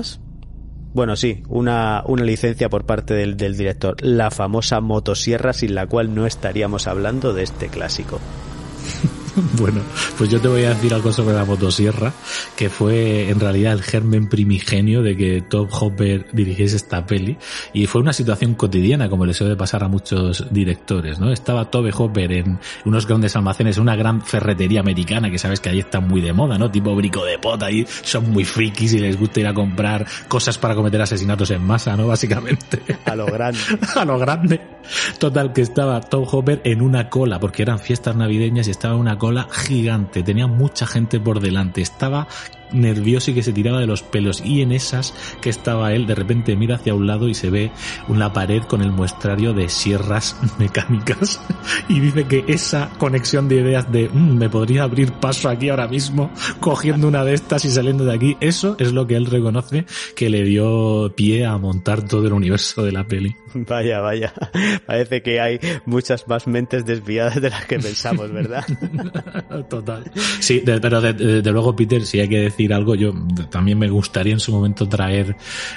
Bueno, sí, una, una licencia por parte del, del director, la famosa motosierra sin la cual no estaríamos hablando de este clásico. <laughs> <laughs> Bueno, pues yo te voy a decir algo sobre la motosierra, que fue en realidad el germen primigenio de que Top Hopper dirigiese esta peli, y fue una situación cotidiana, como le suele pasar a muchos directores, ¿no? Estaba Tobe Hopper en unos grandes almacenes, una gran ferretería americana, que sabes que ahí está muy de moda, ¿no? Tipo brico de pota, ahí son muy frikis y les gusta ir a comprar cosas para cometer asesinatos en masa, ¿no? Básicamente. A lo grande. <laughs> a lo grande. Total, que estaba Top Hopper en una cola, porque eran fiestas navideñas y estaba en una cola gigante, tenía mucha gente por delante, estaba nervioso y que se tiraba de los pelos. Y en esas que estaba él, de repente mira hacia un lado y se ve una pared con el muestrario de sierras <laughs> mecánicas. Y dice que esa conexión de ideas de mm, me podría abrir paso aquí ahora mismo, cogiendo una de estas y saliendo de aquí, eso es lo que él reconoce que le dio pie a montar todo el universo de la peli. <laughs> Vaya, vaya. Parece que hay muchas más mentes desviadas de las que pensamos, ¿verdad? <laughs> Total. Sí, pero de, luego, Peter, si hay que decir algo, yo también me gustaría en su momento traer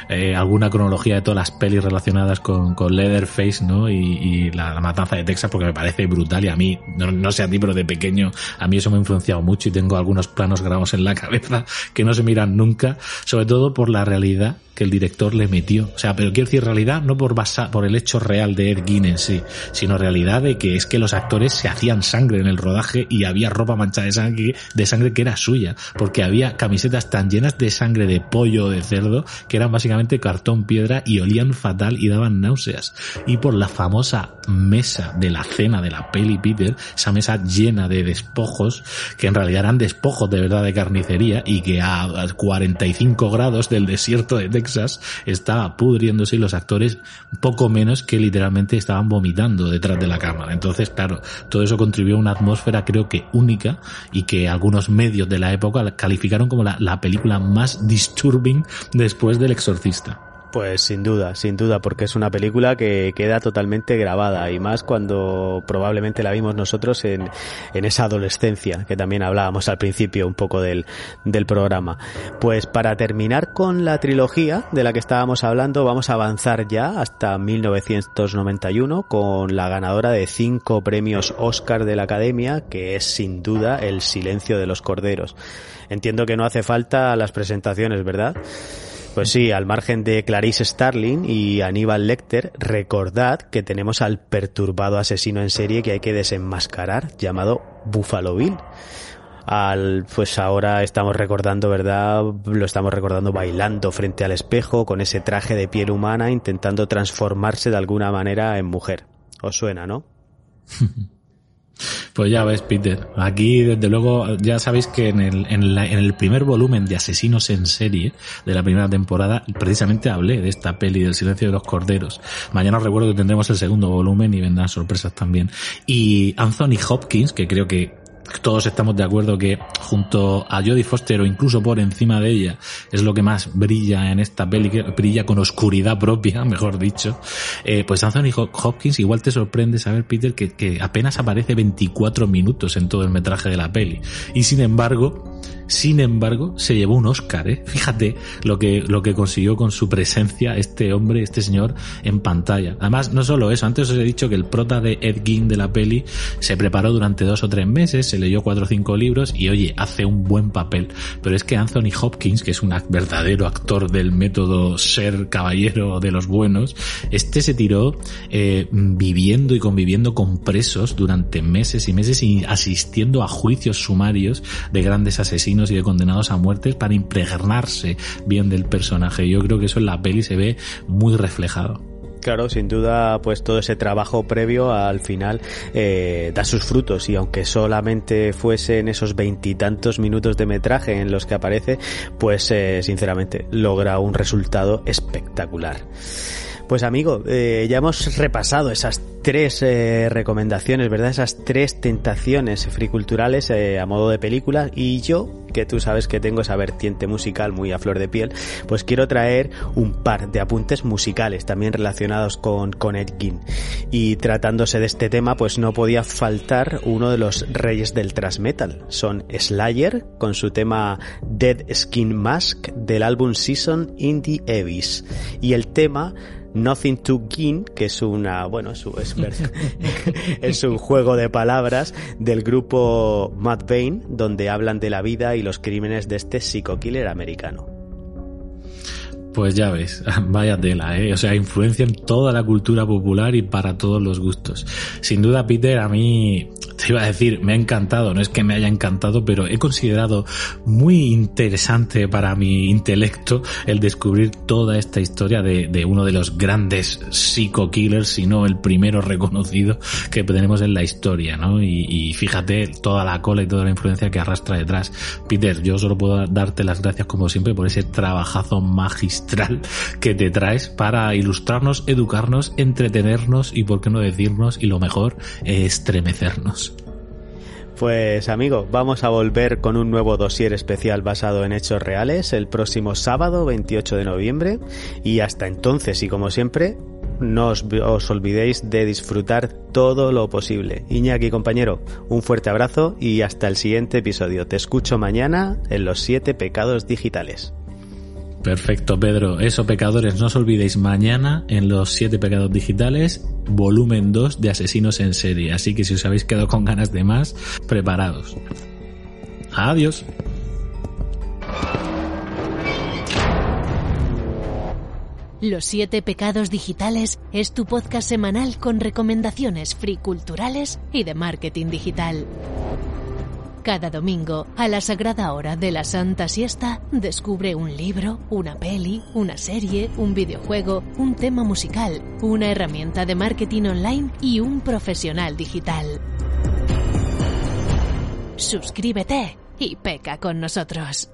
eh, alguna cronología de todas las pelis relacionadas con, con Leatherface, ¿no? Y, la, matanza de Texas, porque me parece brutal y a mí, no, no sé a ti, pero de pequeño, a mí eso me ha influenciado mucho y tengo algunos planos grabados en la cabeza que no se miran nunca, sobre todo por la realidad que el director le metió. O sea, pero quiero decir realidad no por basa, por el hecho real de Ed Gein en sí, sino realidad de que es que los actores se hacían sangre en el rodaje y había ropa manchada de sangre, de sangre que era suya, porque había camisetas tan llenas de sangre de pollo o de cerdo que eran básicamente cartón piedra y olían fatal y daban náuseas. Y por la famosa mesa de la cena de la peli Peter, esa mesa llena de despojos que en realidad eran despojos de verdad de carnicería y que a 45 grados del desierto de Texas estaba pudriéndose y los actores poco menos que literalmente estaban vomitando detrás de la cámara. Entonces, claro, todo eso contribuyó a una atmósfera creo que única y que algunos medios de la época calificaron como la, la película más disturbing después del exorcista. Pues sin duda, sin duda, porque es una película que queda totalmente grabada y más cuando probablemente la vimos nosotros en, en esa adolescencia que también hablábamos al principio un poco del, del programa. Pues para terminar con la trilogía de la que estábamos hablando, vamos a avanzar ya hasta 1991 con la ganadora de cinco premios Oscar de la Academia, que es sin duda El silencio de los corderos. Entiendo que no hace falta las presentaciones, ¿verdad? Pues sí, al margen de Clarice Starling y Aníbal Lecter, recordad que tenemos al perturbado asesino en serie que hay que desenmascarar, llamado Buffalo Bill. Al, pues ahora estamos recordando, ¿verdad? Lo estamos recordando bailando frente al espejo con ese traje de piel humana intentando transformarse de alguna manera en mujer. ¿Os suena, no? <laughs> Pues ya ves, Peter. Aquí, desde luego, ya sabéis que en el, en, el primer volumen de Asesinos en Serie de la primera temporada, precisamente hablé de esta peli del silencio de los corderos. Mañana os recuerdo que tendremos el segundo volumen y vendrán sorpresas también. Y Anthony Hopkins, que creo que todos estamos de acuerdo que junto a Jodie Foster o incluso por encima de ella es lo que más brilla en esta peli, que brilla con oscuridad propia, <laughs> mejor dicho, eh, pues Anthony Hopkins igual te sorprende saber, Peter, que, que apenas aparece 24 minutos en todo el metraje de la peli. Y sin embargo, Sin embargo, se llevó un Oscar, ¿eh? Fíjate lo que, lo que consiguió con su presencia este hombre, este señor, en pantalla. Además, no solo eso, antes os he dicho que el prota de Ed Gein de la peli se preparó durante dos o tres meses, se leyó cuatro o cinco libros y oye, hace un buen papel. Pero es que Anthony Hopkins, que es un verdadero actor del método ser caballero de los buenos, este se tiró eh, viviendo y conviviendo con presos durante meses y meses y asistiendo a juicios sumarios de grandes asesinos y de condenados a muerte para impregnarse bien del personaje. Yo creo que eso en la peli se ve muy reflejado. Claro, sin duda, pues todo ese trabajo previo al final eh, da sus frutos y aunque solamente fuese en esos veintitantos minutos de metraje en los que aparece, pues eh, sinceramente logra un resultado espectacular. Pues amigo, eh, ya hemos repasado esas tres eh, recomendaciones, ¿verdad? Esas tres tentaciones friculturales eh, a modo de película y yo, que tú sabes que tengo esa vertiente musical muy a flor de piel, pues quiero traer un par de apuntes musicales también relacionados con, con Ed Gein. Y tratándose de este tema, pues no podía faltar uno de los reyes del thrash metal. Son Slayer con su tema Dead Skin Mask del álbum Season in the Abyss. Y el tema Nothing to Gain, que es una, bueno, es, <laughs> es, un juego de palabras del grupo Mad Bane, donde hablan de la vida y los crímenes de este psico-killer americano. Pues ya ves, <laughs> vaya tela, ¿eh? O sea, influencia en toda la cultura popular y para todos los gustos. Sin duda, Peter, a mí te iba a decir, me ha encantado, no es que me haya encantado, pero he considerado muy interesante para mi intelecto el descubrir toda esta historia de, de uno de los grandes psico-killers, si no el primero reconocido que tenemos en la historia, ¿no? Y, y, fíjate toda la cola y toda la influencia que arrastra detrás. Peter, yo solo puedo darte las gracias como siempre por ese trabajazo magistral que te traes para ilustrarnos, educarnos, entretenernos y, por qué no decirnos, y lo mejor, estremecernos. Pues amigo, vamos a volver con un nuevo dossier especial basado en hechos reales el próximo sábado 28 de noviembre y hasta entonces y como siempre no os, os, olvidéis de disfrutar todo lo posible. Iñaki compañero, un fuerte abrazo y hasta el siguiente episodio. Te escucho mañana en los siete pecados digitales. Perfecto, Pedro. Eso, pecadores, no os olvidéis mañana en los siete pecados digitales, volumen 2 de asesinos en serie. Así que si os habéis quedado con ganas de más, preparados. Adiós. Los siete pecados digitales es tu podcast semanal con recomendaciones free culturales y de marketing digital. Cada domingo, a la sagrada hora de la Santa Siesta, descubre un libro, una peli, una serie, un videojuego, un tema musical, una herramienta de marketing online y un profesional digital. Suscríbete y peca con nosotros.